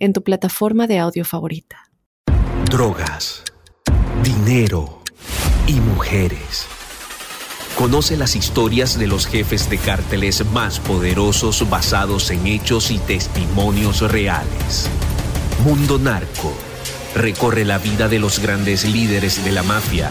en tu plataforma de audio favorita. Drogas, dinero y mujeres. Conoce las historias de los jefes de cárteles más poderosos basados en hechos y testimonios reales. Mundo Narco recorre la vida de los grandes líderes de la mafia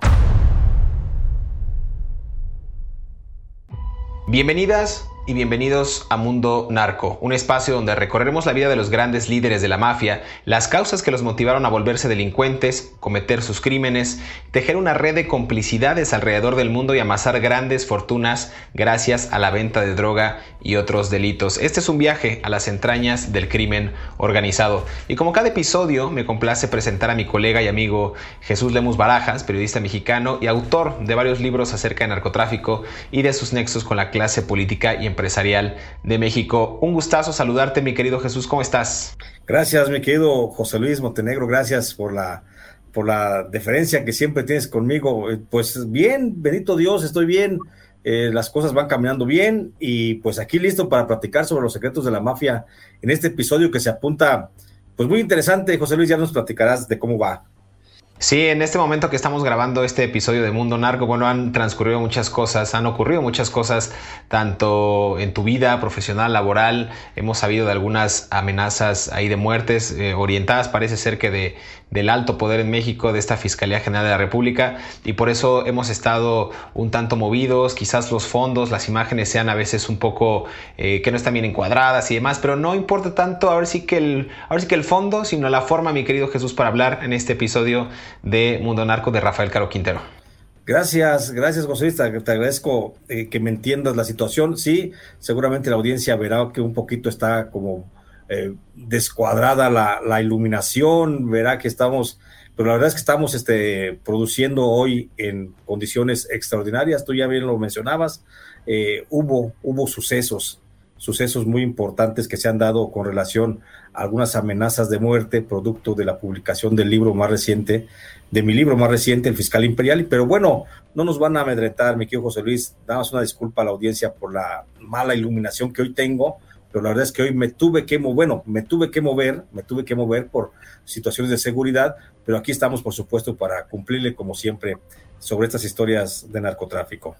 Bienvenidas y bienvenidos a Mundo Narco, un espacio donde recorreremos la vida de los grandes líderes de la mafia, las causas que los motivaron a volverse delincuentes, cometer sus crímenes, tejer una red de complicidades alrededor del mundo y amasar grandes fortunas gracias a la venta de droga y otros delitos. Este es un viaje a las entrañas del crimen organizado. Y como cada episodio, me complace presentar a mi colega y amigo Jesús Lemus Barajas, periodista mexicano y autor de varios libros acerca de narcotráfico y de sus nexos con la clase política y empresarial de México. Un gustazo saludarte, mi querido Jesús, ¿cómo estás? Gracias, mi querido José Luis Montenegro, gracias por la, por la deferencia que siempre tienes conmigo. Eh, pues bien, bendito Dios, estoy bien. Eh, las cosas van caminando bien y pues aquí listo para platicar sobre los secretos de la mafia en este episodio que se apunta pues muy interesante. José Luis, ya nos platicarás de cómo va. Sí, en este momento que estamos grabando este episodio de Mundo Narco, bueno, han transcurrido muchas cosas, han ocurrido muchas cosas, tanto en tu vida profesional, laboral, hemos sabido de algunas amenazas ahí de muertes, eh, orientadas parece ser que de, del alto poder en México, de esta Fiscalía General de la República, y por eso hemos estado un tanto movidos, quizás los fondos, las imágenes sean a veces un poco eh, que no están bien encuadradas y demás, pero no importa tanto, ahora sí que el, ahora sí que el fondo, sino la forma, mi querido Jesús, para hablar en este episodio de Mundo Narco de Rafael Caro Quintero. Gracias, gracias José Luis, te, agradezco eh, que me entiendas la situación. Sí, seguramente la audiencia verá que un poquito está como eh, descuadrada la, iluminación, verá que estamos, pero la verdad es que estamos este, produciendo hoy en condiciones extraordinarias, tú ya bien lo mencionabas, eh, hubo, hubo sucesos sucesos muy importantes que se han dado con relación a algunas amenazas de muerte, producto de la publicación del libro más reciente, de mi libro más reciente, El Fiscal Imperial. Pero bueno, no nos van a amedretar, mi querido José Luis. Damos una disculpa a la audiencia por la mala iluminación que hoy tengo, pero la verdad es que hoy me tuve que mover, bueno, me tuve que mover, me tuve que mover por situaciones de seguridad, pero aquí estamos, por supuesto, para cumplirle, como siempre, sobre estas historias de narcotráfico.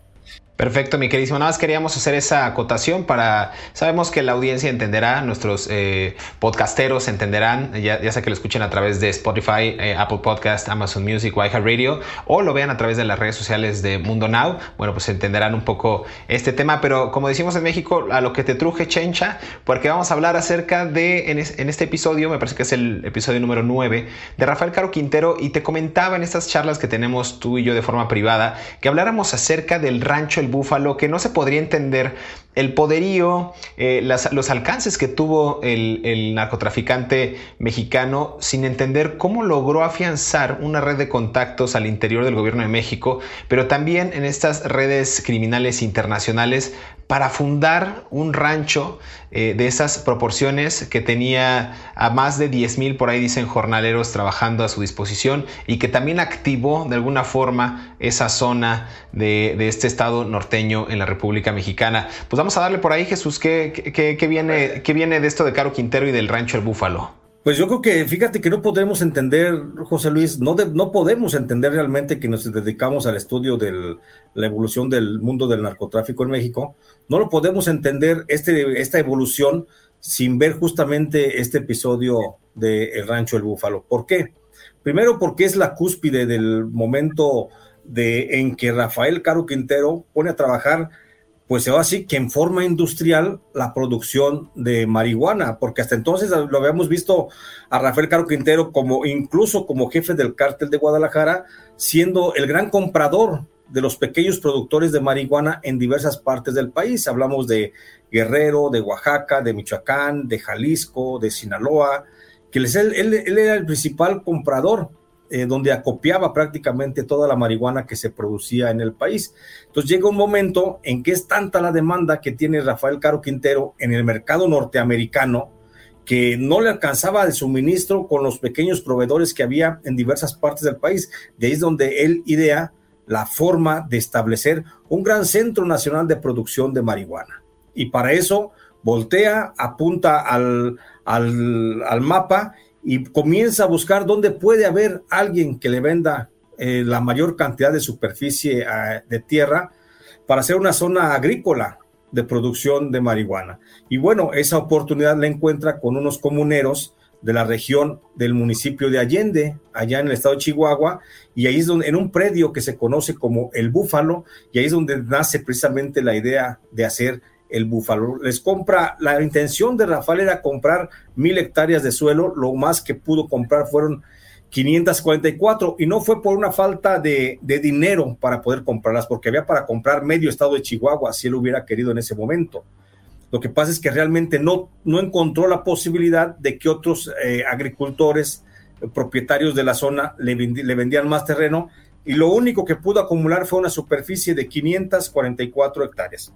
Perfecto, mi queridísimo. Nada más queríamos hacer esa acotación para. Sabemos que la audiencia entenderá, nuestros eh, podcasteros entenderán, ya, sea que lo escuchen a través de Spotify, eh, Apple Podcast, Amazon Music, Radio o lo vean a través de las redes sociales de Mundo Now. Bueno, pues entenderán un poco este tema, pero como decimos en México, a lo que te truje, chencha, porque vamos a hablar acerca de, en, en este episodio, me parece que es el episodio número 9, de Rafael Caro Quintero, y te comentaba en estas charlas que tenemos tú y yo de forma privada, que habláramos acerca del rancho El Búfalo, que no se podría entender el poderío, eh, los alcances que tuvo el, narcotraficante mexicano sin entender cómo logró afianzar una red de contactos al interior del gobierno de México, pero también en estas redes criminales internacionales para fundar un rancho eh, de esas proporciones que tenía a más de 10 mil, por ahí dicen, jornaleros trabajando a su disposición y que también activó de alguna forma esa zona de, este estado norteño en la República Mexicana. Pues vamos a darle por ahí, Jesús, ¿qué, viene, qué viene de esto de Caro Quintero y del rancho El Búfalo? Pues yo creo que, fíjate que no podemos entender, José Luis, no, no podemos entender realmente que nos dedicamos al estudio de la evolución del mundo del narcotráfico en México, no lo podemos entender este, esta evolución sin ver justamente este episodio de El Rancho El Búfalo. ¿Por qué? Primero porque es la cúspide del momento de, en que Rafael Caro Quintero pone a trabajar, pues se va así, que en forma industrial la producción de marihuana, porque hasta entonces lo habíamos visto a Rafael Caro Quintero como incluso como jefe del cártel de Guadalajara, siendo el gran comprador de los pequeños productores de marihuana en diversas partes del país. Hablamos de Guerrero, de Oaxaca, de Michoacán, de Jalisco, de Sinaloa, que él, era el principal comprador, eh, donde acopiaba prácticamente toda la marihuana que se producía en el país. Entonces llega un momento en que es tanta la demanda que tiene Rafael Caro Quintero en el mercado norteamericano, que no le alcanzaba el suministro con los pequeños proveedores que había en diversas partes del país. De ahí es donde él idea la forma de establecer un gran centro nacional de producción de marihuana. Y para eso voltea, apunta al, al, mapa y comienza a buscar dónde puede haber alguien que le venda eh, la mayor cantidad de superficie eh, de tierra para hacer una zona agrícola de producción de marihuana. Y bueno, esa oportunidad la encuentra con unos comuneros de la región del municipio de Allende, allá en el estado de Chihuahua, y ahí es donde, en un predio que se conoce como el Búfalo, y ahí es donde nace precisamente la idea de hacer el Búfalo. Les compra, la intención de Rafael era comprar mil hectáreas de suelo, lo más que pudo comprar fueron 544, y no fue por una falta de, dinero para poder comprarlas, porque había para comprar medio estado de Chihuahua, si él hubiera querido en ese momento. Lo que pasa es que realmente no, no encontró la posibilidad de que otros eh, agricultores, eh, propietarios de la zona, le, le vendían más terreno y lo único que pudo acumular fue una superficie de 544 hectáreas.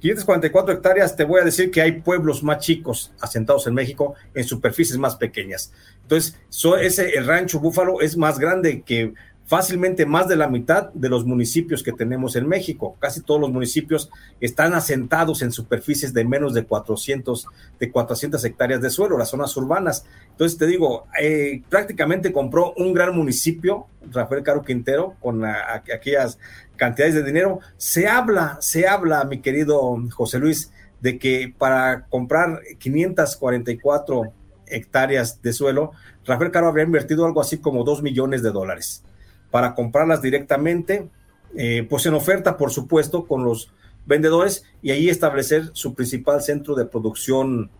544 hectáreas, te voy a decir que hay pueblos más chicos asentados en México en superficies más pequeñas. Entonces, ese el rancho Búfalo es más grande que fácilmente más de la mitad de los municipios que tenemos en México. Casi todos los municipios están asentados en superficies de menos de 400, de 400 hectáreas de suelo, las zonas urbanas. Entonces te digo, eh, prácticamente compró un gran municipio, Rafael Caro Quintero, con aquellas cantidades de dinero. Se habla, se habla, mi querido José Luis, de que para comprar 544 hectáreas de suelo, Rafael Caro habría invertido algo así como 2 millones de dólares para comprarlas directamente, eh, pues en oferta, por supuesto, con los vendedores y ahí establecer su principal centro de producción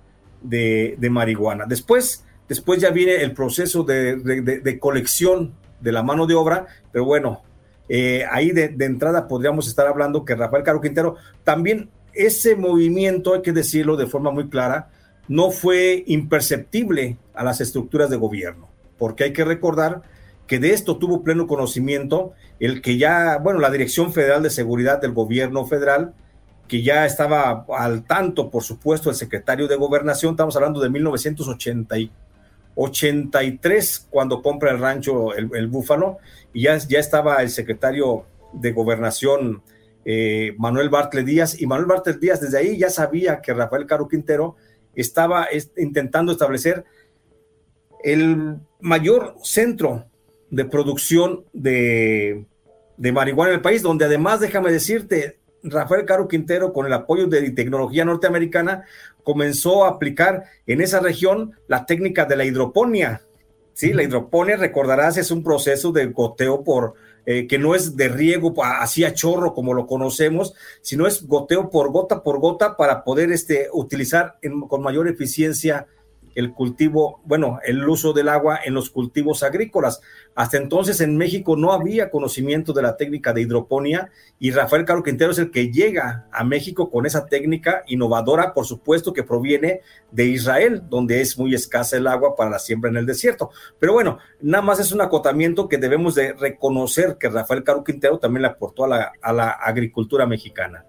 de, marihuana. Después, después ya viene el proceso de, colección de la mano de obra, pero bueno, eh, ahí de, entrada podríamos estar hablando que Rafael Caro Quintero también ese movimiento, hay que decirlo de forma muy clara, no fue imperceptible a las estructuras de gobierno, porque hay que recordar que de esto tuvo pleno conocimiento el que ya, bueno, la Dirección Federal de Seguridad del Gobierno Federal, que ya estaba al tanto, por supuesto, el secretario de Gobernación, estamos hablando de 1983, cuando compra el rancho el, Búfalo, ya, estaba el secretario de Gobernación, eh, Manuel Bartlett Díaz, y Manuel Bartlett Díaz desde ahí ya sabía que Rafael Caro Quintero estaba intentando establecer el mayor centro de producción de, marihuana en el país, donde además, déjame decirte, Rafael Caro Quintero, con el apoyo de tecnología norteamericana, comenzó a aplicar en esa región la técnica de la hidroponía. Sí, la hidroponía, recordarás, es un proceso de goteo por, eh, que no es de riego así a chorro como lo conocemos, sino es goteo por gota por gota para poder este, utilizar con mayor eficiencia el cultivo, bueno, el uso del agua en los cultivos agrícolas. Hasta entonces en México no había conocimiento de la técnica de hidroponía y Rafael Caro Quintero es el que llega a México con esa técnica innovadora, por supuesto, que proviene de Israel, donde es muy escasa el agua para la siembra en el desierto. Pero bueno, nada más es un acotamiento que debemos de reconocer que Rafael Caro Quintero también le aportó a la, a la agricultura mexicana.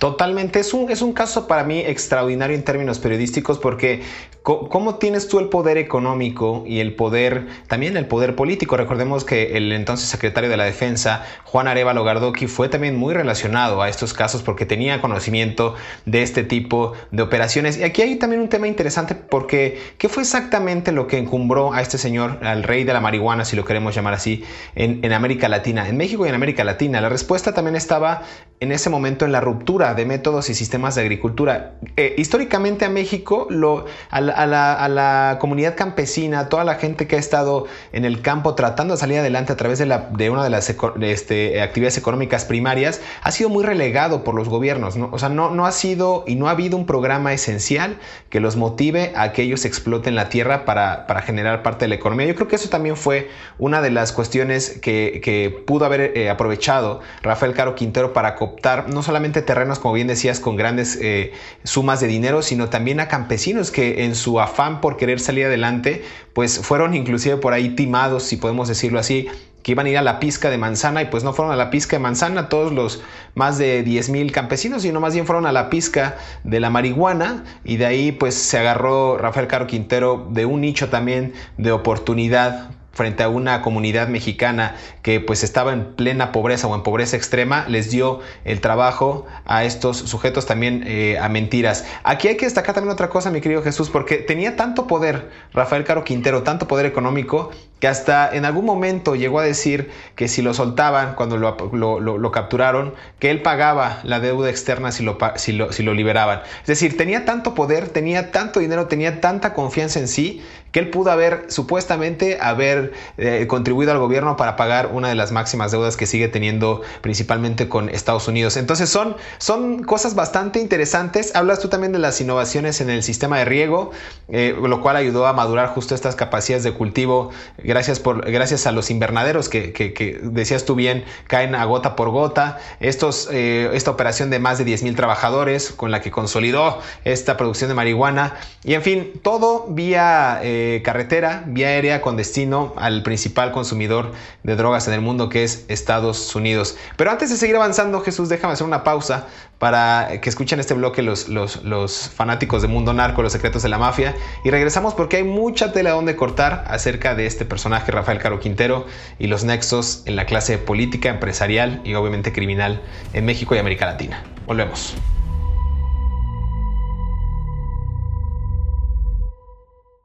Totalmente, es un, es un caso para mí extraordinario en términos periodísticos porque ¿cómo tienes tú el poder económico y el poder, también el poder político? Recordemos que el entonces secretario de la Defensa, Juan Arevalo Gardoqui, fue también muy relacionado a estos casos porque tenía conocimiento de este tipo de operaciones. Y aquí hay también un tema interesante porque ¿qué fue exactamente lo que encumbró a este señor, al rey de la marihuana, si lo queremos llamar así, en, en América Latina, en México y en América Latina? La respuesta también estaba en ese momento en la ruptura de métodos y sistemas de agricultura. Eh, históricamente a México, lo, a, la, comunidad campesina, toda la gente que ha estado en el campo tratando de salir adelante a través de, la, de una de las este, actividades económicas primarias, ha sido muy relegado por los gobiernos. ¿no? O sea, no, no ha sido y no ha habido un programa esencial que los motive a que ellos exploten la tierra para, para generar parte de la economía. Yo creo que eso también fue una de las cuestiones que, que pudo haber eh, aprovechado Rafael Caro Quintero para cooptar no solamente terrenos, como bien decías, con grandes eh, sumas de dinero, sino también a campesinos que en su afán por querer salir adelante, pues fueron inclusive por ahí timados, si podemos decirlo así, que iban a ir a la pizca de manzana y pues no fueron a la pizca de manzana todos los más de 10 mil campesinos, sino más bien fueron a la pizca de la marihuana y de ahí pues se agarró Rafael Caro Quintero de un nicho también de oportunidad frente a una comunidad mexicana que pues estaba en plena pobreza o en pobreza extrema, les dio el trabajo a estos sujetos también eh, a mentiras. Aquí hay que destacar también otra cosa, mi querido Jesús, porque tenía tanto poder Rafael Caro Quintero, tanto poder económico, que hasta en algún momento llegó a decir que si lo soltaban cuando lo, capturaron, que él pagaba la deuda externa si lo, si, si lo liberaban. Es decir, tenía tanto poder, tenía tanto dinero, tenía tanta confianza en sí, que él pudo haber supuestamente haber eh, contribuido al gobierno para pagar una de las máximas deudas que sigue teniendo principalmente con Estados Unidos. Entonces son, son cosas bastante interesantes. Hablas tú también de las innovaciones en el sistema de riego, eh, lo cual ayudó a madurar justo estas capacidades de cultivo gracias, por, gracias a los invernaderos que, decías tú bien, caen a gota por gota. Estos, eh, esta operación de más de 10 mil trabajadores con la que consolidó esta producción de marihuana. Y en fin, todo vía eh, carretera, vía aérea con destino al principal consumidor de drogas en el mundo que es Estados Unidos. Pero antes de seguir avanzando, Jesús, déjame hacer una pausa para que escuchen este bloque los, los, los, fanáticos de Mundo Narco, los secretos de la mafia. Y regresamos porque hay mucha tela donde cortar acerca de este personaje, Rafael Caro Quintero, y los nexos en la clase política, empresarial y obviamente criminal en México y América Latina. Volvemos.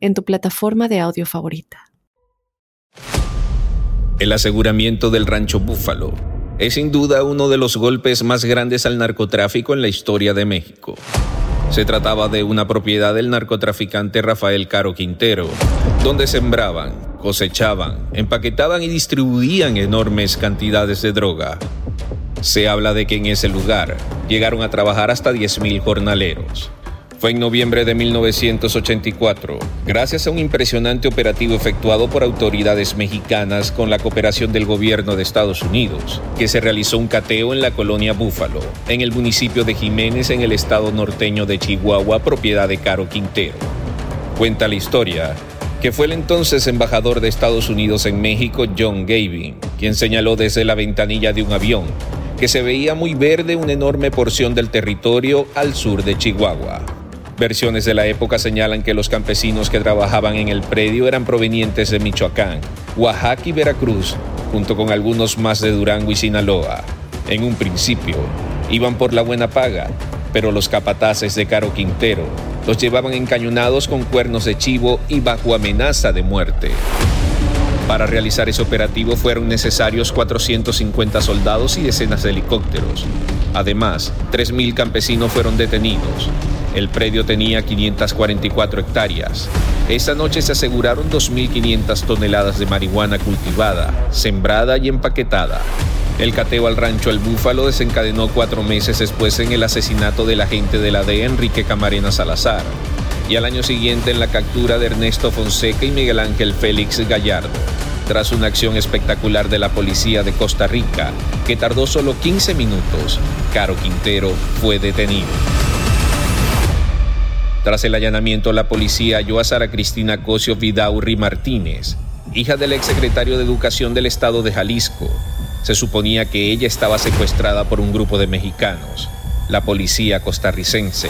en tu plataforma de audio favorita. El aseguramiento del rancho Búfalo es sin duda uno de los golpes más grandes al narcotráfico en la historia de México. Se trataba de una propiedad del narcotraficante Rafael Caro Quintero, donde sembraban, cosechaban, empaquetaban y distribuían enormes cantidades de droga. Se habla de que en ese lugar llegaron a trabajar hasta 10.000 jornaleros. Fue en noviembre de 1984, gracias a un impresionante operativo efectuado por autoridades mexicanas con la cooperación del gobierno de Estados Unidos, que se realizó un cateo en la colonia Búfalo, en el municipio de Jiménez, en el estado norteño de Chihuahua, propiedad de Caro Quintero. Cuenta la historia que fue el entonces embajador de Estados Unidos en México, John Gavin, quien señaló desde la ventanilla de un avión que se veía muy verde una enorme porción del territorio al sur de Chihuahua. Versiones de la época señalan que los campesinos que trabajaban en el predio eran provenientes de Michoacán, Oaxaca y Veracruz, junto con algunos más de Durango y Sinaloa. En un principio, iban por la buena paga, pero los capataces de Caro Quintero los llevaban encañonados con cuernos de chivo y bajo amenaza de muerte. Para realizar ese operativo fueron necesarios 450 soldados y decenas de helicópteros. Además, 3.000 campesinos fueron detenidos, el predio tenía 544 hectáreas. Esa noche se aseguraron 2.500 toneladas de marihuana cultivada, sembrada y empaquetada. El cateo al rancho El Búfalo desencadenó cuatro meses después en el asesinato del agente de la DEA Enrique Camarena Salazar y al año siguiente en la captura de Ernesto Fonseca y Miguel Ángel Félix Gallardo. Tras una acción espectacular de la policía de Costa Rica, que tardó solo 15 minutos, Caro Quintero fue detenido. Tras el allanamiento, la policía halló a Sara Cristina Cosio Vidaurri Martínez, hija del exsecretario de Educación del Estado de Jalisco. Se suponía que ella estaba secuestrada por un grupo de mexicanos. La policía costarricense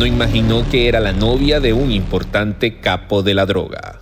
no imaginó que era la novia de un importante capo de la droga.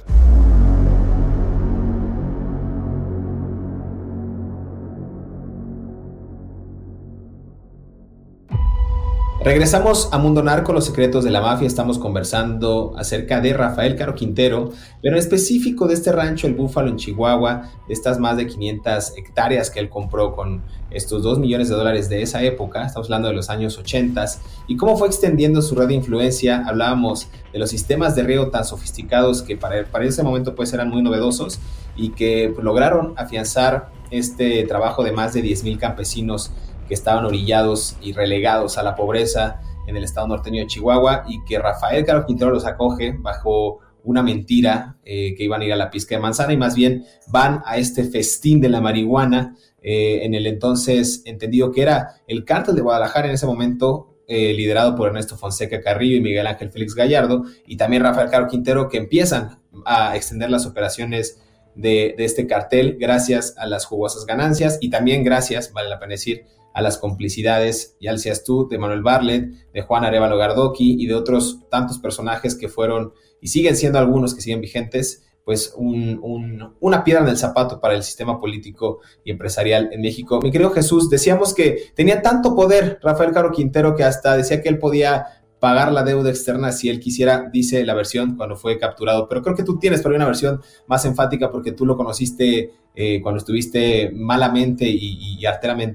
Regresamos a Mundo Narco, los secretos de la mafia. Estamos conversando acerca de Rafael Caro Quintero, pero en específico de este rancho, el Búfalo en Chihuahua, de estas más de 500 hectáreas que él compró con estos 2 millones de dólares de esa época. Estamos hablando de los años 80 y cómo fue extendiendo su red de influencia. Hablábamos de los sistemas de riego tan sofisticados que para, ese momento pues eran muy novedosos y que lograron afianzar este trabajo de más de 10 mil campesinos que estaban orillados y relegados a la pobreza en el estado norteño de Chihuahua y que Rafael Caro Quintero los acoge bajo una mentira eh, que iban a ir a la pizca de manzana y más bien van a este festín de la marihuana eh, en el entonces entendido que era el cártel de Guadalajara en ese momento eh, liderado por Ernesto Fonseca Carrillo y Miguel Ángel Félix Gallardo y también Rafael Caro Quintero que empiezan a extender las operaciones de, de este cartel gracias a las jugosas ganancias y también gracias, vale la pena decir, a las complicidades, ya decías tú, de Manuel Barlet, de Juan Arevalo Gardoqui y de otros tantos personajes que fueron y siguen siendo algunos que siguen vigentes, pues una piedra en el zapato para el sistema político y empresarial en México. Mi querido Jesús, decíamos que tenía tanto poder Rafael Caro Quintero que hasta decía que él podía pagar la deuda externa si él quisiera, dice la versión cuando fue capturado. Pero creo que tú tienes por una versión más enfática porque tú lo conociste eh, cuando estuviste malamente y, y,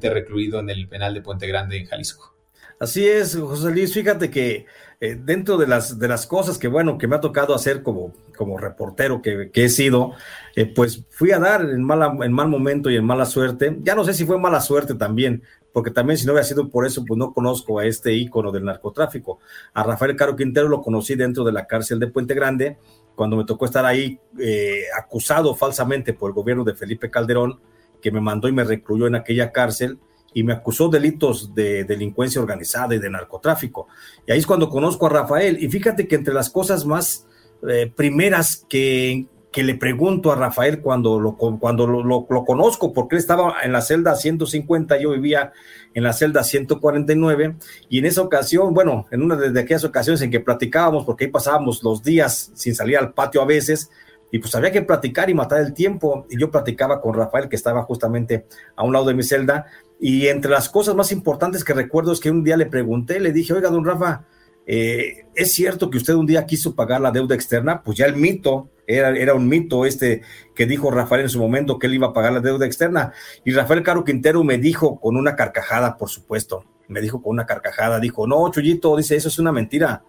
recluido en el penal de Puente Grande en Jalisco. Así es, José Luis. Fíjate que eh, dentro de las, de las cosas que, bueno, que me ha tocado hacer como, como reportero que, que he sido, eh, pues fui a dar en, mala, en mal momento y en mala suerte. Ya no sé si fue mala suerte también, porque también si no hubiera sido por eso, pues no conozco a este ícono del narcotráfico. A Rafael Caro Quintero lo conocí dentro de la cárcel de Puente Grande, cuando me tocó estar ahí eh, acusado falsamente por el gobierno de Felipe Calderón, que me mandó y me recluyó en aquella cárcel y me acusó delitos de delincuencia organizada y de narcotráfico. Y ahí es cuando conozco a Rafael. Y fíjate que entre las cosas más eh, primeras que, que le pregunto a Rafael cuando lo, cuando lo, lo, lo, conozco, porque él estaba en la celda 150, yo vivía en la celda 149, y en esa ocasión, bueno, en una de aquellas ocasiones en que platicábamos, porque ahí pasábamos los días sin salir al patio a veces, y pues había que platicar y matar el tiempo, y yo platicaba con Rafael, que estaba justamente a un lado de mi celda, y entre las cosas más importantes que recuerdo es que un día le pregunté, le dije, oiga, don Rafa, eh, ¿es cierto que usted un día quiso pagar la deuda externa? Pues ya el mito, era, era, un mito este que dijo Rafael en su momento que él iba a pagar la deuda externa. Y Rafael Caro Quintero me dijo con una carcajada, por supuesto, me dijo con una carcajada, dijo, no, Chuyito, dice, eso es una mentira.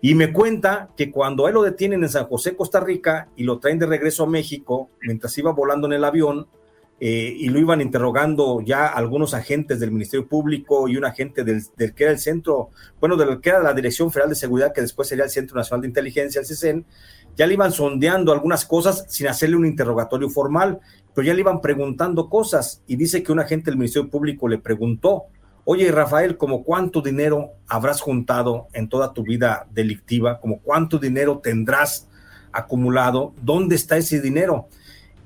Y me cuenta que cuando él lo detienen en San José, Costa Rica, y lo traen de regreso a México, mientras iba volando en el avión, eh, y lo iban interrogando ya algunos agentes del Ministerio Público y un agente del, del, que era el centro, bueno, del que era la Dirección Federal de Seguridad, que después sería el Centro Nacional de Inteligencia, el CISEN, ya le iban sondeando algunas cosas sin hacerle un interrogatorio formal, pero ya le iban preguntando cosas y dice que un agente del Ministerio Público le preguntó, oye Rafael, ¿como cuánto dinero habrás juntado en toda tu vida delictiva? ¿Como cuánto dinero tendrás acumulado? ¿Dónde está ese dinero?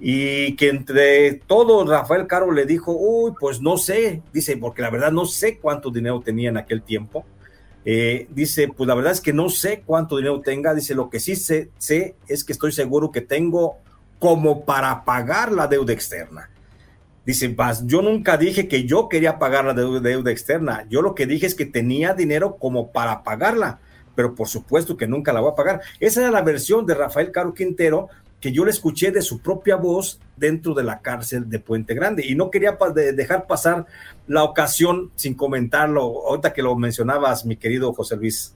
Y que entre todo Rafael Caro le dijo, uy, pues no sé, dice, porque la verdad no sé cuánto dinero tenía en aquel tiempo. Eh, dice, pues la verdad es que no sé cuánto dinero tenga, dice, lo que sí sé, sé es que estoy seguro que tengo como para pagar la deuda externa. Dice, Paz, yo nunca dije que yo quería pagar la deuda, deuda externa, yo lo que dije es que tenía dinero como para pagarla, pero por supuesto que nunca la voy a pagar. Esa era la versión de Rafael Caro Quintero que yo le escuché de su propia voz dentro de la cárcel de Puente Grande y no quería dejar pasar la ocasión sin comentarlo, ahorita que lo mencionabas, mi querido José Luis.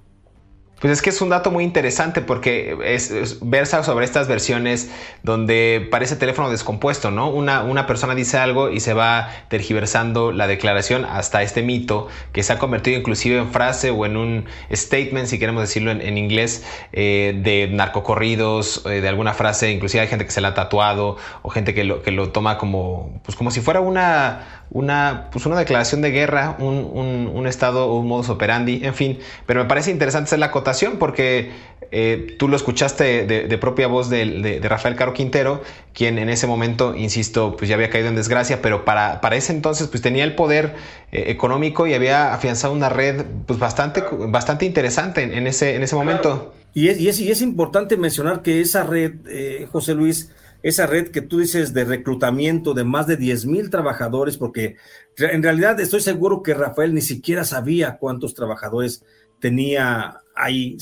Pues es que es un dato muy interesante porque es, es, versa sobre estas versiones donde parece teléfono descompuesto, ¿no? Una, una persona dice algo y se va tergiversando la declaración hasta este mito que se ha convertido inclusive en frase o en un statement, si queremos decirlo en, inglés, eh, de narcocorridos, eh, de alguna frase, inclusive hay gente que se la ha tatuado o gente que lo, que lo toma como, pues como si fuera una, una, pues una declaración de guerra, un, estado, un modus operandi, en fin. Pero me parece interesante hacer la acotación porque eh, tú lo escuchaste de, propia voz de, Rafael Caro Quintero, quien en ese momento, insisto, pues ya había caído en desgracia, pero para, para ese entonces pues tenía el poder eh, económico y había afianzado una red pues bastante, bastante interesante en, ese, en ese momento. Y es, y es, y es importante mencionar que esa red, eh, José Luis, esa red que tú dices de reclutamiento de más de 10 mil trabajadores, porque en realidad estoy seguro que Rafael ni siquiera sabía cuántos trabajadores tenía ahí.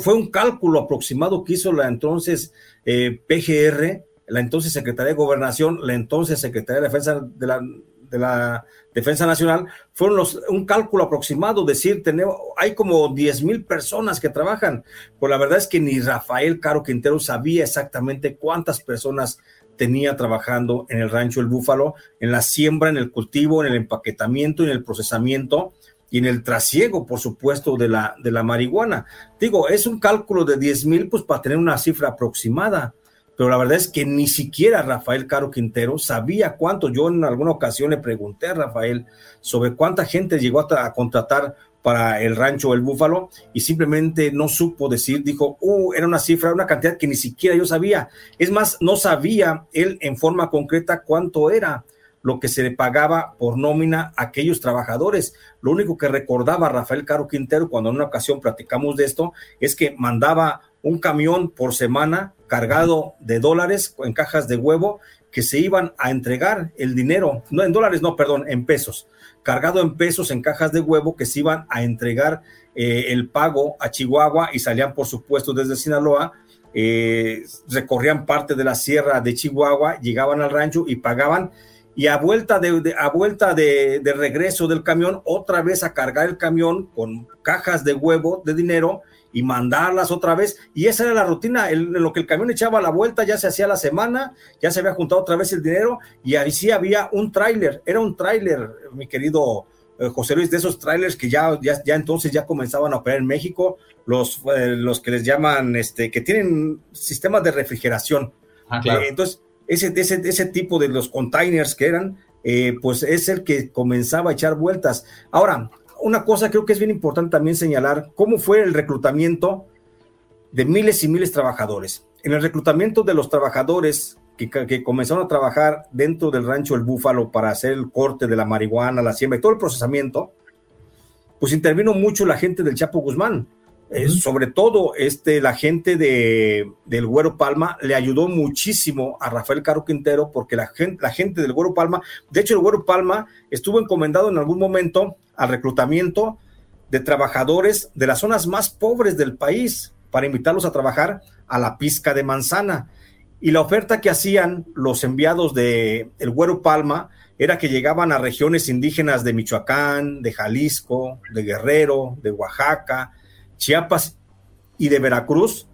Fue un cálculo aproximado que hizo la entonces eh, PGR, la entonces Secretaría de Gobernación, la entonces Secretaría de Defensa de la, de la Defensa Nacional, fueron los, un cálculo aproximado, decir, tenemos, hay como 10 mil personas que trabajan, pues la verdad es que ni Rafael Caro Quintero sabía exactamente cuántas personas tenía trabajando en el rancho El Búfalo, en la siembra, en el cultivo, en el empaquetamiento, en el procesamiento y en el trasiego, por supuesto, de la, de la marihuana. Digo, es un cálculo de 10 mil, pues para tener una cifra aproximada pero la verdad es que ni siquiera Rafael Caro Quintero sabía cuánto. Yo en alguna ocasión le pregunté a Rafael sobre cuánta gente llegó a, contratar para el rancho El Búfalo y simplemente no supo decir, dijo, uh, era una cifra, una cantidad que ni siquiera yo sabía. Es más, no sabía él en forma concreta cuánto era lo que se le pagaba por nómina a aquellos trabajadores. Lo único que recordaba Rafael Caro Quintero cuando en una ocasión platicamos de esto es que mandaba un camión por semana cargado de dólares en cajas de huevo que se iban a entregar el dinero, no en dólares, no, perdón, en pesos, cargado en pesos en cajas de huevo que se iban a entregar eh, el pago a Chihuahua y salían, por supuesto, desde Sinaloa, eh, recorrían parte de la sierra de Chihuahua, llegaban al rancho y pagaban. Y a vuelta de, a vuelta de, de, regreso del camión, otra vez a cargar el camión con cajas de huevo de dinero y mandarlas otra vez. Y esa era la rutina, en lo que el camión echaba la vuelta, ya se hacía la semana, ya se había juntado otra vez el dinero y ahí sí había un tráiler, era un tráiler, mi querido eh, José Luis, de esos trailers que ya, ya, ya, entonces ya comenzaban a operar en México, los, eh, los que les llaman, este, que tienen sistemas de refrigeración. Ah, eh, entonces, ese, ese, ese tipo de los containers que eran, pues es el que comenzaba a echar vueltas. Ahora, una cosa creo que es bien importante también señalar, cómo fue el reclutamiento de miles y miles de trabajadores. En el reclutamiento de los trabajadores que, que, comenzaron a trabajar dentro del rancho El Búfalo para hacer el corte de la marihuana, la siembra y todo el procesamiento, pues intervino mucho la gente del Chapo Guzmán. Eh, sobre todo este, la gente de, del Güero Palma le ayudó muchísimo a Rafael Caro Quintero porque la gente, la gente del Güero Palma, de hecho el Güero Palma estuvo encomendado en algún momento al reclutamiento de trabajadores de las zonas más pobres del país para invitarlos a trabajar a la pizca de manzana. Y la oferta que hacían los enviados de el Güero Palma era que llegaban a regiones indígenas de Michoacán, de Jalisco, de Guerrero, de Oaxaca, Chiapas y de Veracruz,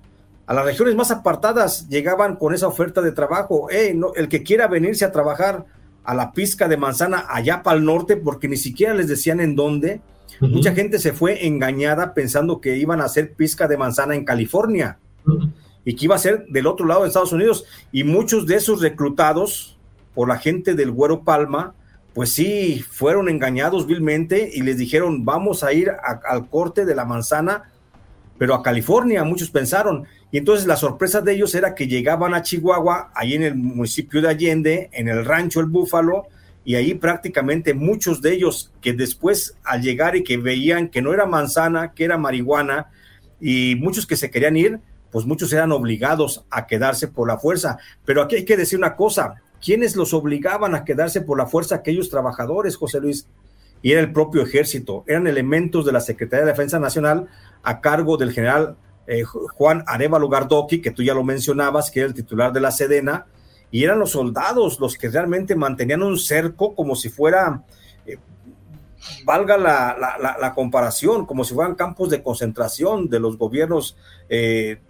a las regiones más apartadas llegaban con esa oferta de trabajo. no, el que quiera venirse a trabajar a la pizca de manzana allá para el norte, porque ni siquiera les decían en dónde. Mucha gente se fue engañada pensando que iban a hacer pizca de manzana en California y que iba a ser del otro lado de Estados Unidos. Y muchos de esos reclutados por la gente del Güero Palma, pues sí, fueron engañados vilmente y les dijeron, vamos a ir al corte de la manzana pero a California, muchos pensaron. Y entonces la sorpresa de ellos era que llegaban a Chihuahua, ahí en el municipio de Allende, en el rancho El Búfalo, y ahí prácticamente muchos de ellos que después al llegar y que veían que no era manzana, que era marihuana, y muchos que se querían ir, pues muchos eran obligados a quedarse por la fuerza. Pero aquí hay que decir una cosa, ¿quiénes los obligaban a quedarse por la fuerza? Aquellos trabajadores, José Luis, y era el propio ejército, eran elementos de la Secretaría de Defensa Nacional a cargo del general eh, Juan Arevalo Gardoqui, que tú ya lo mencionabas, que era el titular de la Sedena, y eran los soldados los que realmente mantenían un cerco como si fuera, eh, valga la, comparación, como si fueran campos de concentración de los gobiernos eh,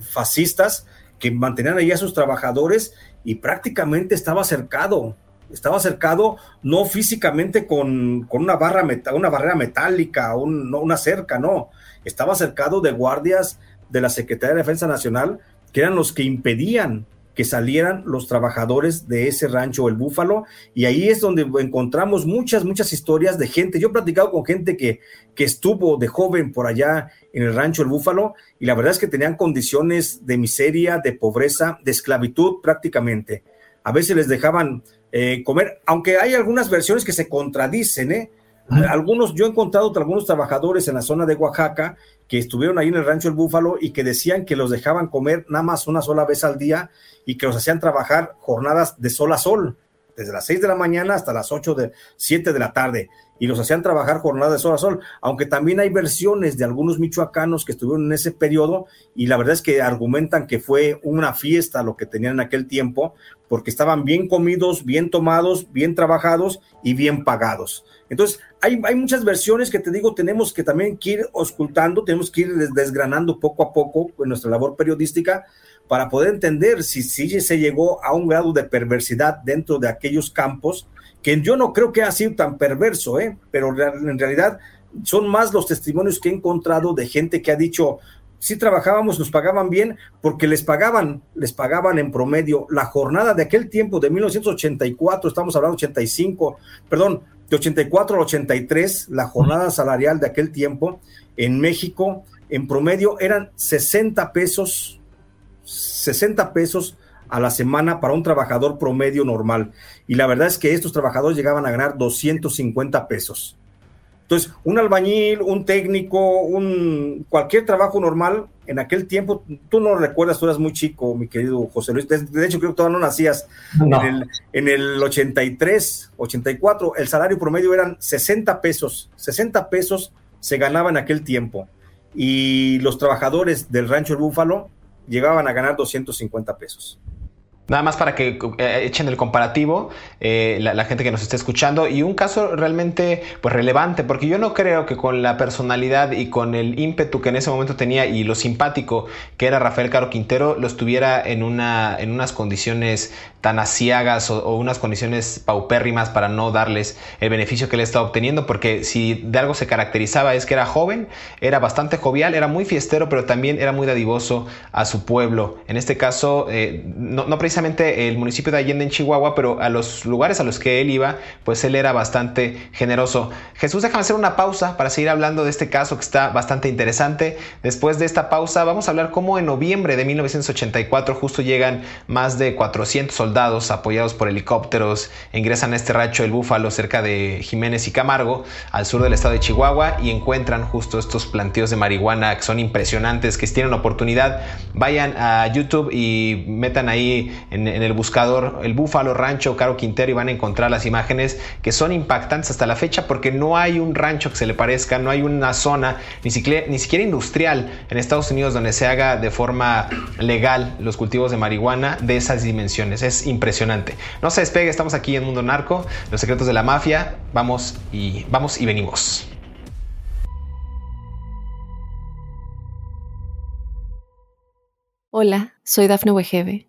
fascistas que mantenían ahí a sus trabajadores y prácticamente estaba cercado estaba cercado no físicamente con, una, barra una barrera metálica, una cerca, no, estaba cercado de guardias de la Secretaría de Defensa Nacional, que eran los que impedían que salieran los trabajadores de ese rancho El Búfalo y ahí es donde encontramos muchas, muchas historias de gente. Yo he platicado con gente que, que estuvo de joven por allá en el rancho El Búfalo y la verdad es que tenían condiciones de miseria, de pobreza, de esclavitud prácticamente. A veces les dejaban eh, comer, aunque hay algunas versiones que se contradicen, ¿eh? Algunos, yo he encontrado algunos trabajadores en la zona de Oaxaca que estuvieron ahí en el rancho El Búfalo y que decían que los dejaban comer nada más una sola vez al día y que los hacían trabajar jornadas de sol a sol, desde las 6 de la mañana hasta las 8 de 7 de la tarde y los hacían trabajar jornadas de sol a sol, aunque también hay versiones de algunos michoacanos que estuvieron en ese periodo y la verdad es que argumentan que fue una fiesta lo que tenían en aquel tiempo, porque estaban bien comidos, bien tomados, bien trabajados y bien pagados. Entonces, hay, hay, muchas versiones que te digo, tenemos que también ir ocultando, tenemos que ir desgranando poco a poco en nuestra labor periodística para poder entender si, si se llegó a un grado de perversidad dentro de aquellos campos, que yo no creo que haya sido tan perverso, ¿eh? pero en realidad son más los testimonios que he encontrado de gente que ha dicho, sí trabajábamos, nos pagaban bien, porque les pagaban, les pagaban en promedio la jornada de aquel tiempo, de 1984, estamos hablando 85, perdón, de 84 al 83, la jornada salarial de aquel tiempo en México, en promedio eran 60 pesos, 60 pesos a la semana para un trabajador promedio normal. Y la verdad es que estos trabajadores llegaban a ganar 250 pesos. Entonces, un albañil, un técnico, un cualquier trabajo normal, en aquel tiempo, tú no recuerdas, tú eras muy chico, mi querido José Luis. De, hecho, creo que todavía no nacías. En, el, en el 83, 84, el salario promedio eran 60 pesos. 60 pesos se ganaba en aquel tiempo. Y los trabajadores del rancho El Búfalo llegaban a ganar 250 pesos. Nada más para que eh, echen el comparativo eh, la, gente que nos esté escuchando y un caso realmente pues relevante porque yo no creo que con la personalidad y con el ímpetu que en ese momento tenía y lo simpático que era Rafael Caro Quintero lo estuviera en, una, en unas condiciones tan asiagas o, unas condiciones paupérrimas para no darles el beneficio que le estaba obteniendo porque si de algo se caracterizaba es que era joven, era bastante jovial, era muy fiestero pero también era muy dadivoso a su pueblo. En este caso eh, no, no precisamente el municipio de Allende en Chihuahua, pero a los lugares a los que él iba, pues él era bastante generoso. Jesús, déjame hacer una pausa para seguir hablando de este caso que está bastante interesante. Después de esta pausa vamos a hablar cómo en noviembre de 1984 justo llegan más de 400 soldados apoyados por helicópteros, ingresan a este rancho El Búfalo cerca de Jiménez y Camargo, al sur del estado de Chihuahua, y encuentran justo estos planteos de marihuana que son impresionantes, que si tienen oportunidad, vayan a YouTube y metan ahí en, el buscador el Búfalo Rancho Caro Quintero y van a encontrar las imágenes que son impactantes hasta la fecha porque no hay un rancho que se le parezca, no hay una zona, ni siquiera, industrial en Estados Unidos donde se haga de forma legal los cultivos de marihuana de esas dimensiones. Es impresionante. No se despegue, estamos aquí en Mundo Narco, los secretos de la mafia. Vamos y vamos y venimos. Hola, soy Dafne Wegebe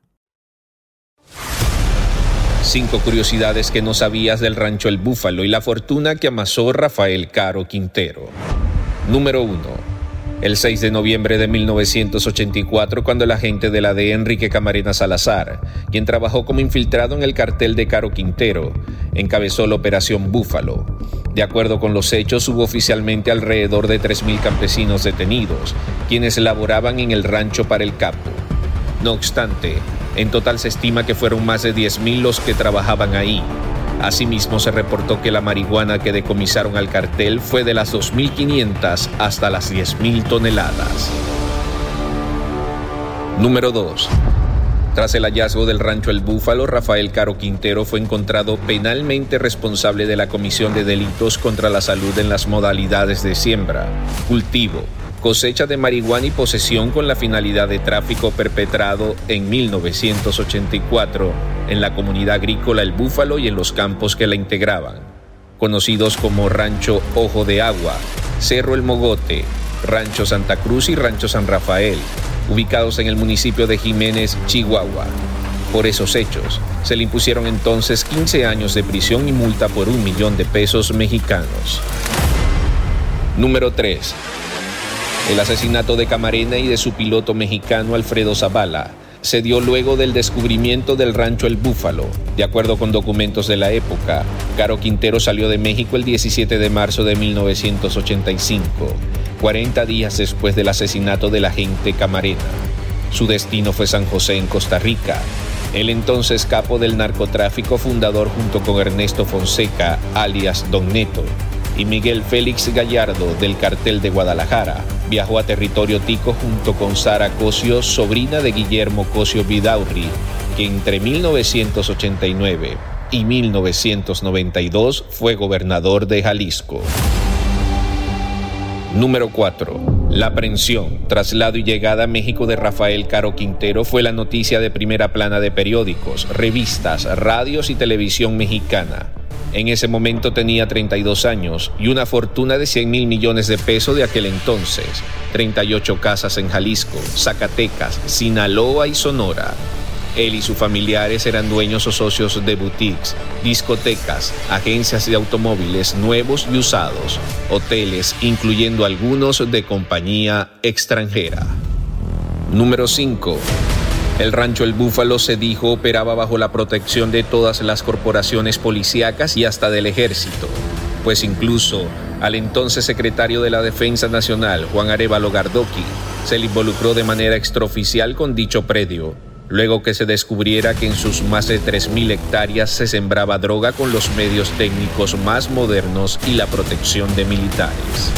Cinco curiosidades que no sabías del rancho El Búfalo y la fortuna que amasó Rafael Caro Quintero. Número 1. El 6 de noviembre de 1984, cuando el agente de la de Enrique Camarena Salazar, quien trabajó como infiltrado en el cartel de Caro Quintero, encabezó la operación Búfalo. De acuerdo con los hechos, hubo oficialmente alrededor de 3.000 campesinos detenidos, quienes laboraban en el rancho para el capo. No obstante, en total se estima que fueron más de 10.000 los que trabajaban ahí. Asimismo, se reportó que la marihuana que decomisaron al cartel fue de las 2.500 hasta las 10.000 toneladas. Número 2. Tras el hallazgo del rancho El Búfalo, Rafael Caro Quintero fue encontrado penalmente responsable de la comisión de delitos contra la salud en las modalidades de siembra, cultivo, cosecha de marihuana y posesión con la finalidad de tráfico perpetrado en 1984 en la comunidad agrícola El Búfalo y en los campos que la integraban, conocidos como Rancho Ojo de Agua, Cerro El Mogote, Rancho Santa Cruz y Rancho San Rafael, ubicados en el municipio de Jiménez, Chihuahua. Por esos hechos, se le impusieron entonces 15 años de prisión y multa por un millón de pesos mexicanos. Número 3. El asesinato de Camarena y de su piloto mexicano Alfredo Zavala se dio luego del descubrimiento del rancho El Búfalo. De acuerdo con documentos de la época, Caro Quintero salió de México el 17 de marzo de 1985, 40 días después del asesinato del agente Camarena. Su destino fue San José en Costa Rica. El entonces capo del narcotráfico fundador junto con Ernesto Fonseca, alias Don Neto, y Miguel Félix Gallardo del cartel de Guadalajara. Viajó a territorio tico junto con Sara Cosio, sobrina de Guillermo Cosio Vidaurri, que entre 1989 y 1992 fue gobernador de Jalisco. Número 4. La aprehensión, traslado y llegada a México de Rafael Caro Quintero fue la noticia de primera plana de periódicos, revistas, radios y televisión mexicana. En ese momento tenía 32 años y una fortuna de 100 mil millones de pesos de aquel entonces, 38 casas en Jalisco, Zacatecas, Sinaloa y Sonora. Él y sus familiares eran dueños o socios de boutiques, discotecas, agencias de automóviles nuevos y usados, hoteles, incluyendo algunos de compañía extranjera. Número 5. El rancho El Búfalo se dijo operaba bajo la protección de todas las corporaciones policíacas y hasta del ejército, pues incluso al entonces secretario de la Defensa Nacional, Juan Arevalo Gardoqui, se le involucró de manera extraoficial con dicho predio, luego que se descubriera que en sus más de 3.000 hectáreas se sembraba droga con los medios técnicos más modernos y la protección de militares.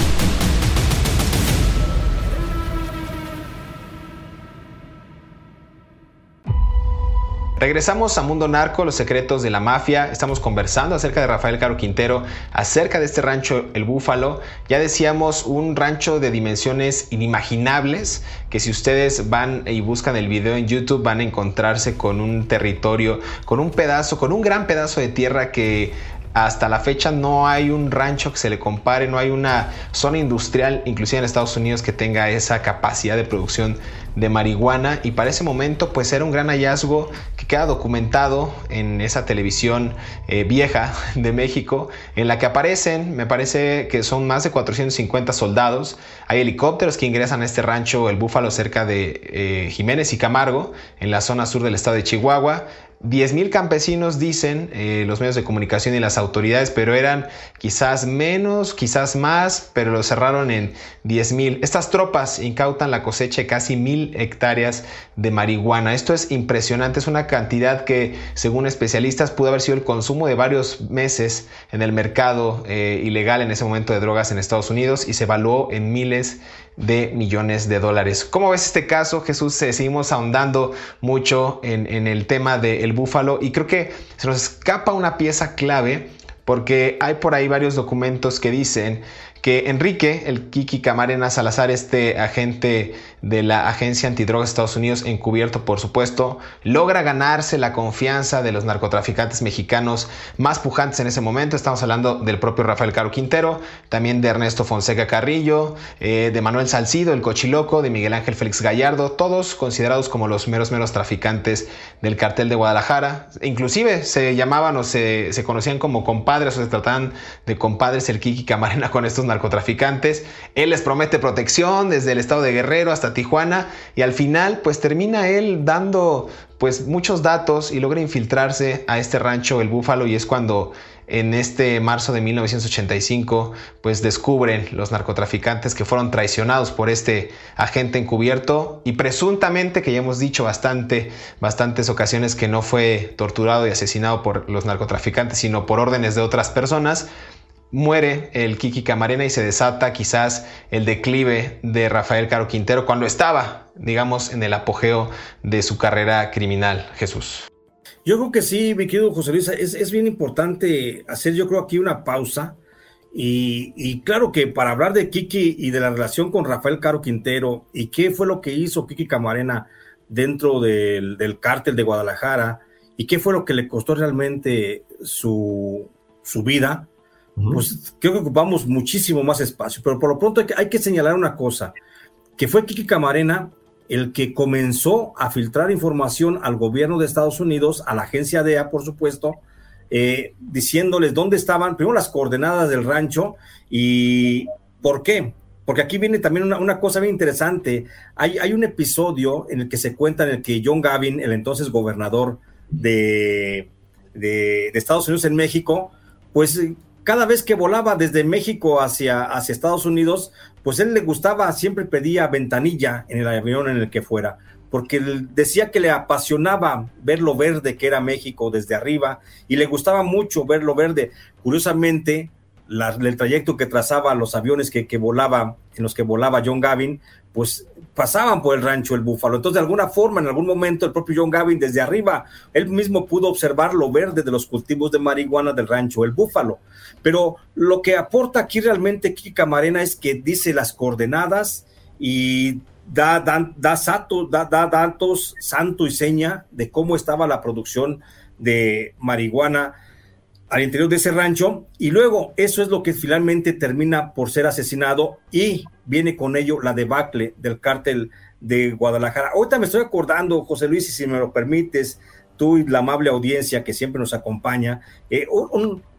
Regresamos a Mundo Narco, los secretos de la mafia. Estamos conversando acerca de Rafael Caro Quintero, acerca de este rancho El Búfalo. Ya decíamos, un rancho de dimensiones inimaginables, que si ustedes van y buscan el video en YouTube van a encontrarse con un territorio, con un pedazo, con un gran pedazo de tierra que hasta la fecha no hay un rancho que se le compare, no hay una zona industrial, inclusive en Estados Unidos, que tenga esa capacidad de producción de marihuana. Y para ese momento pues era un gran hallazgo que queda documentado en esa televisión eh, vieja de México en la que aparecen, me parece que son más de 450 soldados, hay helicópteros que ingresan a este rancho El Búfalo cerca de eh, Jiménez y Camargo en la zona sur del estado de Chihuahua, 10.000 campesinos dicen eh, los medios de comunicación y las autoridades, pero eran quizás menos, quizás más, pero lo cerraron en 10.000. Estas tropas incautan la cosecha de casi mil hectáreas de marihuana. Esto es impresionante, es una cantidad que, según especialistas, pudo haber sido el consumo de varios meses en el mercado eh, ilegal en ese momento de drogas en Estados Unidos y se evaluó en miles de millones de dólares. ¿Cómo ves este caso, Jesús? Seguimos ahondando mucho en, en el tema del búfalo. Y creo que se nos escapa una pieza clave porque hay por ahí varios documentos que dicen que Enrique, el Kiki Camarena Salazar, este agente de la Agencia Antidrogas de Estados Unidos, encubierto por supuesto, logra ganarse la confianza de los narcotraficantes mexicanos más pujantes en ese momento. Estamos hablando del propio Rafael Caro Quintero, también de Ernesto Fonseca Carrillo, eh, de Manuel Salcido, el Cochiloco, de Miguel Ángel Félix Gallardo, todos considerados como los meros meros traficantes del cartel de Guadalajara. Inclusive se llamaban o se, se conocían como compadres o se trataban de compadres el Kiki Camarena con estos narcotraficantes. Él les promete protección desde el estado de Guerrero hasta Tijuana y al final pues termina él dando pues muchos datos y logra infiltrarse a este rancho El Búfalo y es cuando en este marzo de 1985 pues descubren los narcotraficantes que fueron traicionados por este agente encubierto y presuntamente que ya hemos dicho bastante bastantes ocasiones que no fue torturado y asesinado por los narcotraficantes sino por órdenes de otras personas muere el Kiki Camarena y se desata quizás el declive de Rafael Caro Quintero cuando estaba, digamos, en el apogeo de su carrera criminal, Jesús. Yo creo que sí, mi querido José Luis, es, bien importante hacer yo creo aquí una pausa y, claro que para hablar de Kiki y de la relación con Rafael Caro Quintero y qué fue lo que hizo Kiki Camarena dentro del, del cártel de Guadalajara y qué fue lo que le costó realmente su, su vida, pues creo que ocupamos muchísimo más espacio. Pero por lo pronto hay que, señalar una cosa, que fue Kiki Camarena el que comenzó a filtrar información al gobierno de Estados Unidos, a la agencia DEA, por supuesto, eh, diciéndoles dónde estaban, primero las coordenadas del rancho y por qué. Porque aquí viene también una, cosa bien interesante. Hay, hay, un episodio en el que se cuenta en el que John Gavin, el entonces gobernador de, de Estados Unidos en México, pues cada vez que volaba desde México hacia, hacia Estados Unidos, pues él le gustaba, siempre pedía ventanilla en el avión en el que fuera, porque decía que le apasionaba ver lo verde que era México desde arriba y le gustaba mucho ver lo verde. Curiosamente, el trayecto que trazaba los aviones que, que volaba, en los que volaba John Gavin, pues pasaban por el rancho el búfalo. Entonces, de alguna forma, en algún momento, el propio John Gavin, desde arriba, él mismo pudo observar lo verde de los cultivos de marihuana del rancho el búfalo. Pero lo que aporta aquí realmente Kiki Camarena es que dice las coordenadas y da, da, da, da, da datos, santo y seña de cómo estaba la producción de marihuana al interior de ese rancho y luego eso es lo que finalmente termina por ser asesinado y viene con ello la debacle del cártel de Guadalajara. Ahorita me estoy acordando, José Luis, y si me lo permites, tú y la amable audiencia que siempre nos acompaña, eh,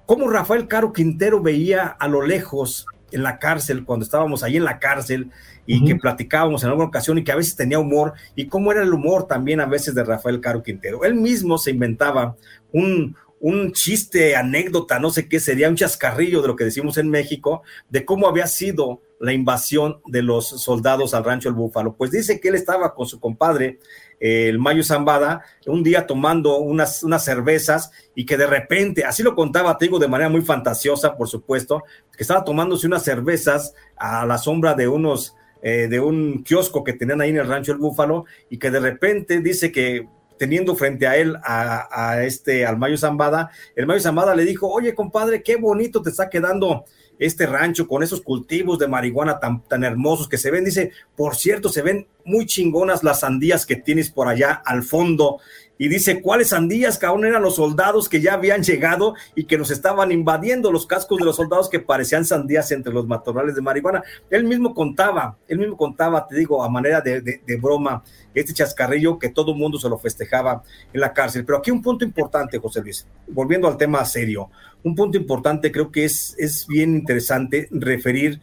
cómo Rafael Caro Quintero veía a lo lejos en la cárcel, cuando estábamos ahí en la cárcel y que platicábamos en alguna ocasión y que a veces tenía humor, y cómo era el humor también a veces de Rafael Caro Quintero. Él mismo se inventaba un, un chiste, anécdota, no sé qué sería, un chascarrillo de lo que decimos en México, de cómo había sido la invasión de los soldados al rancho El Búfalo. Pues dice que él estaba con su compadre, el Mayo Zambada, un día tomando unas, unas cervezas y que de repente, así lo contaba, te digo, de manera muy fantasiosa, por supuesto, que estaba tomándose unas cervezas a la sombra de unos... Eh, de un kiosco que tenían ahí en el rancho El Búfalo y que de repente dice que teniendo frente a él a, este, al Mayo Zambada, el Mayo Zambada le dijo, oye compadre, qué bonito te está quedando este rancho con esos cultivos de marihuana tan, tan hermosos que se ven. Dice, por cierto, se ven muy chingonas las sandías que tienes por allá al fondo y dice, ¿cuáles sandías? Cabrón, eran los soldados que ya habían llegado y que nos estaban invadiendo los cascos de los soldados que parecían sandías entre los matorrales de marihuana. Él mismo contaba, él mismo contaba, te digo, a manera de, broma, este chascarrillo que todo el mundo se lo festejaba en la cárcel. Pero aquí un punto importante, José Luis, volviendo al tema serio, un punto importante creo que es, es bien interesante referir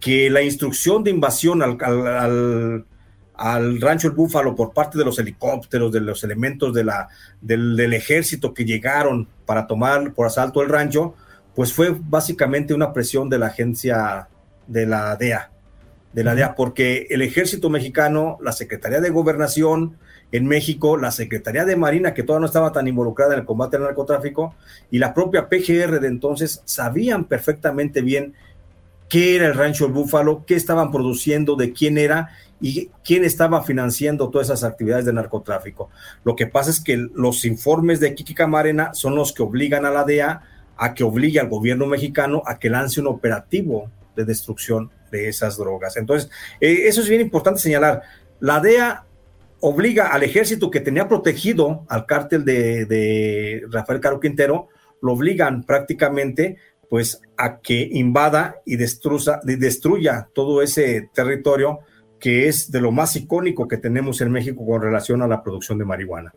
que la instrucción de invasión al rancho El Búfalo por parte de los helicópteros, de los elementos de la, del, ejército que llegaron para tomar por asalto el rancho, pues fue básicamente una presión de la agencia de la DEA, de la DEA, porque el ejército mexicano, la Secretaría de Gobernación en México, la Secretaría de Marina, que todavía no estaba tan involucrada en el combate al narcotráfico, y la propia PGR de entonces sabían perfectamente bien qué era el rancho El Búfalo, qué estaban produciendo, de quién era y quién estaba financiando todas esas actividades de narcotráfico. Lo que pasa es que los informes de Kiki Camarena son los que obligan a la DEA a que obligue al gobierno mexicano a que lance un operativo de destrucción de esas drogas. Entonces, eh, eso es bien importante señalar. La DEA obliga al ejército que tenía protegido al cártel de, Rafael Caro Quintero, lo obligan prácticamente pues a que invada y destruya todo ese territorio que es de lo más icónico que tenemos en México con relación a la producción de marihuana.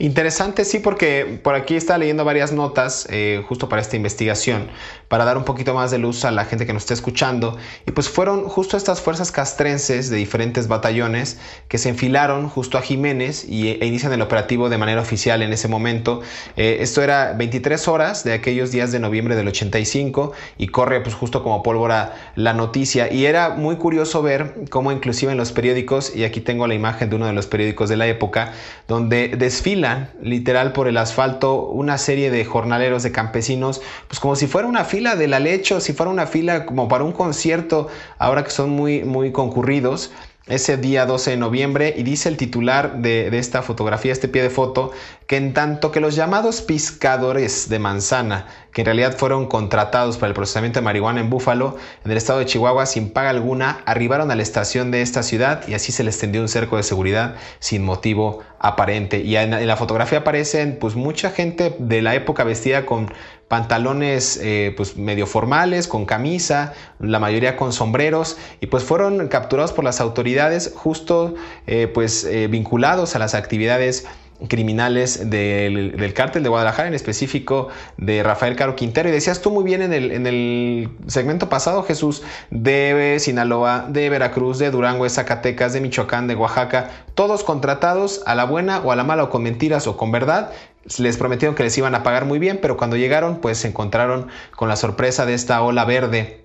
Interesante, sí, porque por aquí está leyendo varias notas eh, justo para esta investigación, para dar un poquito más de luz a la gente que nos está escuchando. Y pues fueron justo estas fuerzas castrenses de diferentes batallones que se enfilaron justo a Jiménez y, e inician el operativo de manera oficial en ese momento. Eh, esto era 23 horas de aquellos días de noviembre del 85 y corre pues justo como pólvora la noticia. Y era muy curioso ver cómo inclusive en los periódicos, y aquí tengo la imagen de uno de los periódicos de la época, donde desfila literal por el asfalto una serie de jornaleros, de campesinos, pues como si fuera una fila de la leche o si fuera una fila como para un concierto, ahora que son muy, muy concurridos ese día 12 de noviembre y dice el titular de, esta fotografía, este pie de foto, que en tanto que los llamados pescadores de manzana, que en realidad fueron contratados para el procesamiento de marihuana en Búfalo, en el estado de Chihuahua, sin paga alguna, arribaron a la estación de esta ciudad y así se les tendió un cerco de seguridad sin motivo aparente. Y en, la fotografía aparecen pues mucha gente de la época vestida con pantalones eh, pues medio formales, con camisa, la mayoría con sombreros, y pues fueron capturados por las autoridades justo eh, pues eh, vinculados a las actividades criminales del, cártel de Guadalajara, en específico de Rafael Caro Quintero. Y decías tú muy bien en el, en el segmento pasado, Jesús, de Sinaloa, de Veracruz, de Durango, de Zacatecas, de Michoacán, de Oaxaca, todos contratados a la buena o a la mala o con mentiras o con verdad. Les prometieron que les iban a pagar muy bien, pero cuando llegaron, pues se encontraron con la sorpresa de esta ola verde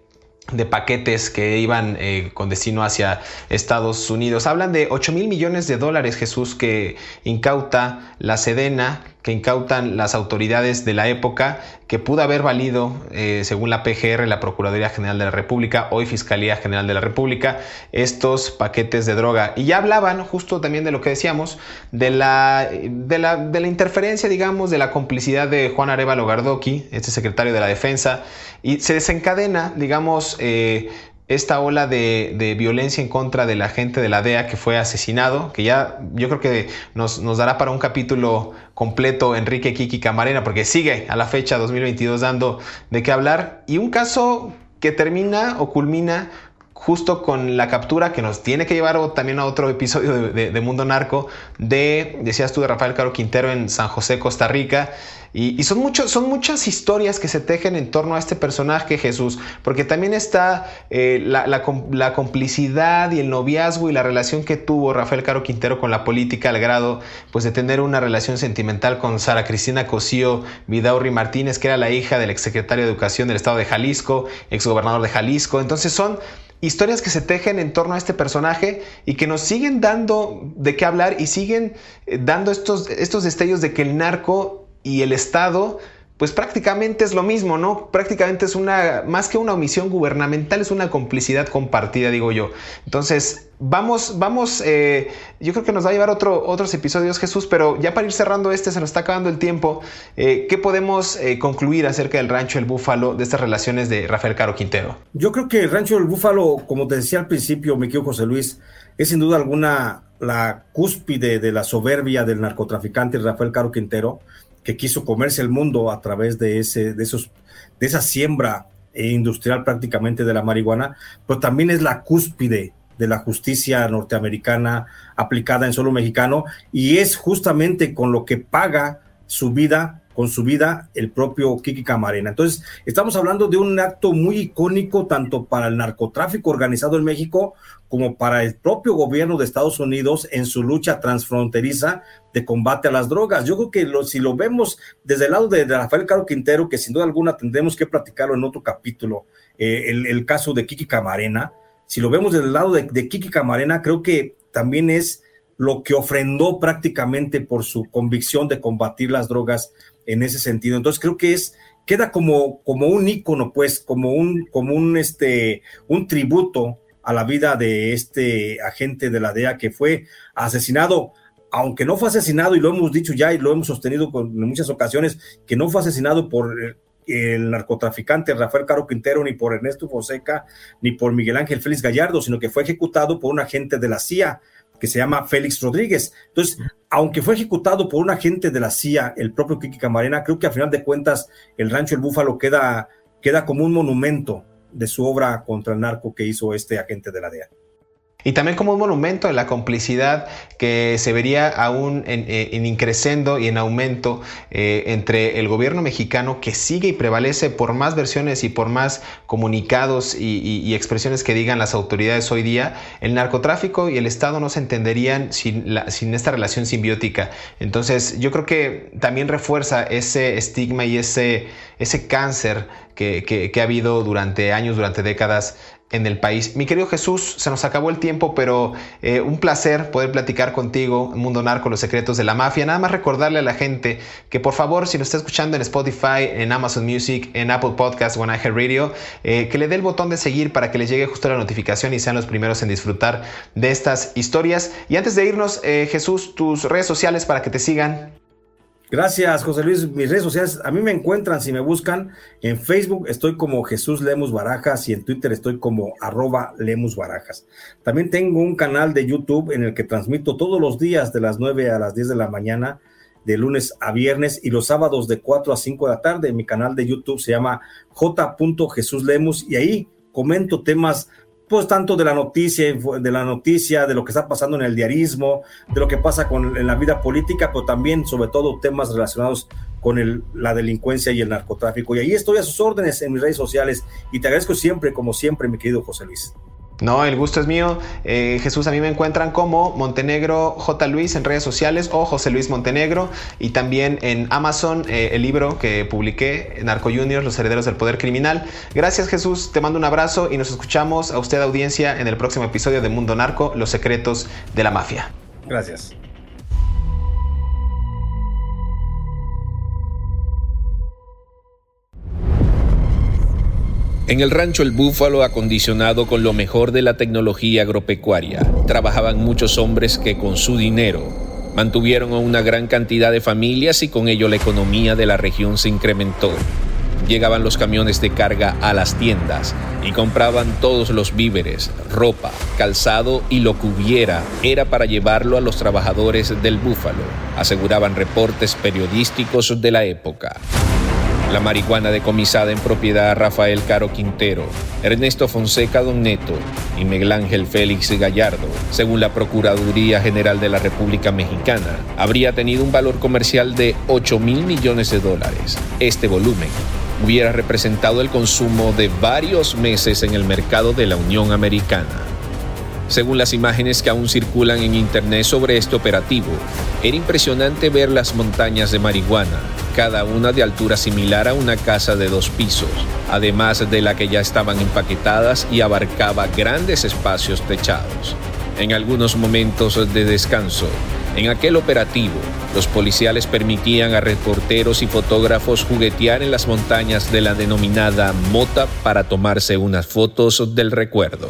de paquetes que iban eh, con destino hacia Estados Unidos. Hablan de 8 mil millones de dólares, Jesús, que incauta la Sedena que incautan las autoridades de la época, que pudo haber valido, eh, según la PGR, la Procuraduría General de la República, hoy Fiscalía General de la República, estos paquetes de droga. Y ya hablaban justo también de lo que decíamos, de la, de la, de la interferencia, digamos, de la complicidad de Juan Arevalo Gardoqui, este secretario de la Defensa, y se desencadena, digamos, eh, esta ola de, violencia en contra de la gente de la DEA que fue asesinado, que ya yo creo que nos, dará para un capítulo completo Enrique Kiki Camarena, porque sigue a la fecha 2022 dando de qué hablar, y un caso que termina o culmina justo con la captura que nos tiene que llevar también a otro episodio de, Mundo Narco de, decías tú, de Rafael Caro Quintero en San José, Costa Rica. Y, son, son muchas historias que se tejen en torno a este personaje Jesús, porque también está eh, la, complicidad y el noviazgo y la relación que tuvo Rafael Caro Quintero con la política al grado pues, de tener una relación sentimental con Sara Cristina Cosío Vidaurri Martínez, que era la hija del exsecretario de Educación del Estado de Jalisco, exgobernador de Jalisco. Entonces son historias que se tejen en torno a este personaje y que nos siguen dando de qué hablar y siguen eh, dando estos, estos destellos de que el narco y el Estado pues prácticamente es lo mismo, ¿no? Prácticamente es una, más que una omisión gubernamental, es una complicidad compartida, digo yo. Entonces, vamos, vamos, eh, yo creo que nos va a llevar otro, otros episodios, Jesús, pero ya para ir cerrando este, se nos está acabando el tiempo. Eh, ¿Qué podemos eh, concluir acerca del Rancho El Búfalo, de estas relaciones de Rafael Caro Quintero? Yo creo que el Rancho El Búfalo, como te decía al principio, mi querido José Luis, es sin duda alguna la cúspide de la soberbia del narcotraficante Rafael Caro Quintero que quiso comerse el mundo a través de, ese, de, esos, de esa siembra industrial prácticamente de la marihuana, pero también es la cúspide de la justicia norteamericana aplicada en solo mexicano y es justamente con lo que paga su vida con su vida el propio Kiki Camarena. Entonces, estamos hablando de un acto muy icónico tanto para el narcotráfico organizado en México como para el propio gobierno de Estados Unidos en su lucha transfronteriza de combate a las drogas. Yo creo que si lo vemos desde el lado de, Rafael Caro Quintero, que sin duda alguna tendremos que platicarlo en otro capítulo, eh, el, caso de Kiki Camarena, si lo vemos desde el lado de, de Kiki Camarena, creo que también es lo que ofrendó prácticamente por su convicción de combatir las drogas en ese sentido. Entonces creo que es queda como, como un ícono, pues, como un, como un, este, un tributo a la vida de este agente de la DEA que fue asesinado, aunque no fue asesinado, y lo hemos dicho ya y lo hemos sostenido en muchas ocasiones, que no fue asesinado por el narcotraficante Rafael Caro Quintero, ni por Ernesto Fonseca, ni por Miguel Ángel Félix Gallardo, sino que fue ejecutado por un agente de la CIA que se llama Félix Rodríguez. Entonces, aunque fue ejecutado por un agente de la CIA, el propio Kiki Camarena, creo que a final de cuentas el Rancho El Búfalo queda, queda como un monumento de su obra contra el narco que hizo este agente de la DEA y también como un monumento de la complicidad que se vería aún en, eh, increciendo y en aumento eh, entre el gobierno mexicano que sigue y prevalece por más versiones y por más comunicados y, expresiones que digan las autoridades hoy día, el narcotráfico y el Estado no se entenderían sin, esta relación simbiótica. Entonces yo creo que también refuerza ese estigma y ese, cáncer que ha habido durante años, durante décadas en el país. Mi querido Jesús, se nos acabó el tiempo, pero eh, un placer poder platicar contigo en Mundo Narco, los secretos de la mafia. Nada más recordarle a la gente que por favor, si nos está escuchando en Spotify, en Amazon Music, en Apple Podcast o en Radio, eh, que le dé el botón de seguir para que les llegue justo la notificación y sean los primeros en disfrutar de estas historias. Y antes de irnos, eh, Jesús, tus redes sociales para que te sigan. Gracias, José Luis. Mis redes sociales, a mí me encuentran, si me buscan, en Facebook estoy como Jesús Lemus Barajas y en Twitter estoy como arroba Lemus Barajas. También tengo un canal de YouTube en el que transmito todos los días de las 9 a las 10 de la mañana, de lunes a viernes y los sábados de 4 a 5 de la tarde. Mi canal de YouTube se llama J. Jesús Lemus y ahí comento temas pues tanto de la noticia, de la noticia, de lo que está pasando en el diarismo, de lo que pasa con, en la vida política, pero también sobre todo temas relacionados con el, la delincuencia y el narcotráfico. Y ahí estoy a sus órdenes en mis redes sociales y te agradezco siempre, como siempre, mi querido José Luis. No, el gusto es mío. Eh, Jesús, a mí me encuentran como Montenegro J. Luis en redes sociales o José Luis Montenegro y también en Amazon eh, el libro que publiqué, Narco Juniors, Los Herederos del Poder Criminal. Gracias Jesús, te mando un abrazo y nos escuchamos a usted audiencia en el próximo episodio de Mundo Narco, Los Secretos de la Mafia. Gracias. En el rancho El Búfalo, acondicionado con lo mejor de la tecnología agropecuaria, trabajaban muchos hombres que con su dinero mantuvieron a una gran cantidad de familias y con ello la economía de la región se incrementó. Llegaban los camiones de carga a las tiendas y compraban todos los víveres, ropa, calzado y lo que hubiera era para llevarlo a los trabajadores del Búfalo, aseguraban reportes periodísticos de la época. La marihuana decomisada en propiedad a Rafael Caro Quintero, Ernesto Fonseca Don Neto y Miguel Ángel Félix Gallardo, según la Procuraduría General de la República Mexicana, habría tenido un valor comercial de 8 mil millones de dólares. Este volumen hubiera representado el consumo de varios meses en el mercado de la Unión Americana. Según las imágenes que aún circulan en Internet sobre este operativo, era impresionante ver las montañas de marihuana, cada una de altura similar a una casa de dos pisos, además de la que ya estaban empaquetadas y abarcaba grandes espacios techados. En algunos momentos de descanso, en aquel operativo, los policiales permitían a reporteros y fotógrafos juguetear en las montañas de la denominada Mota para tomarse unas fotos del recuerdo.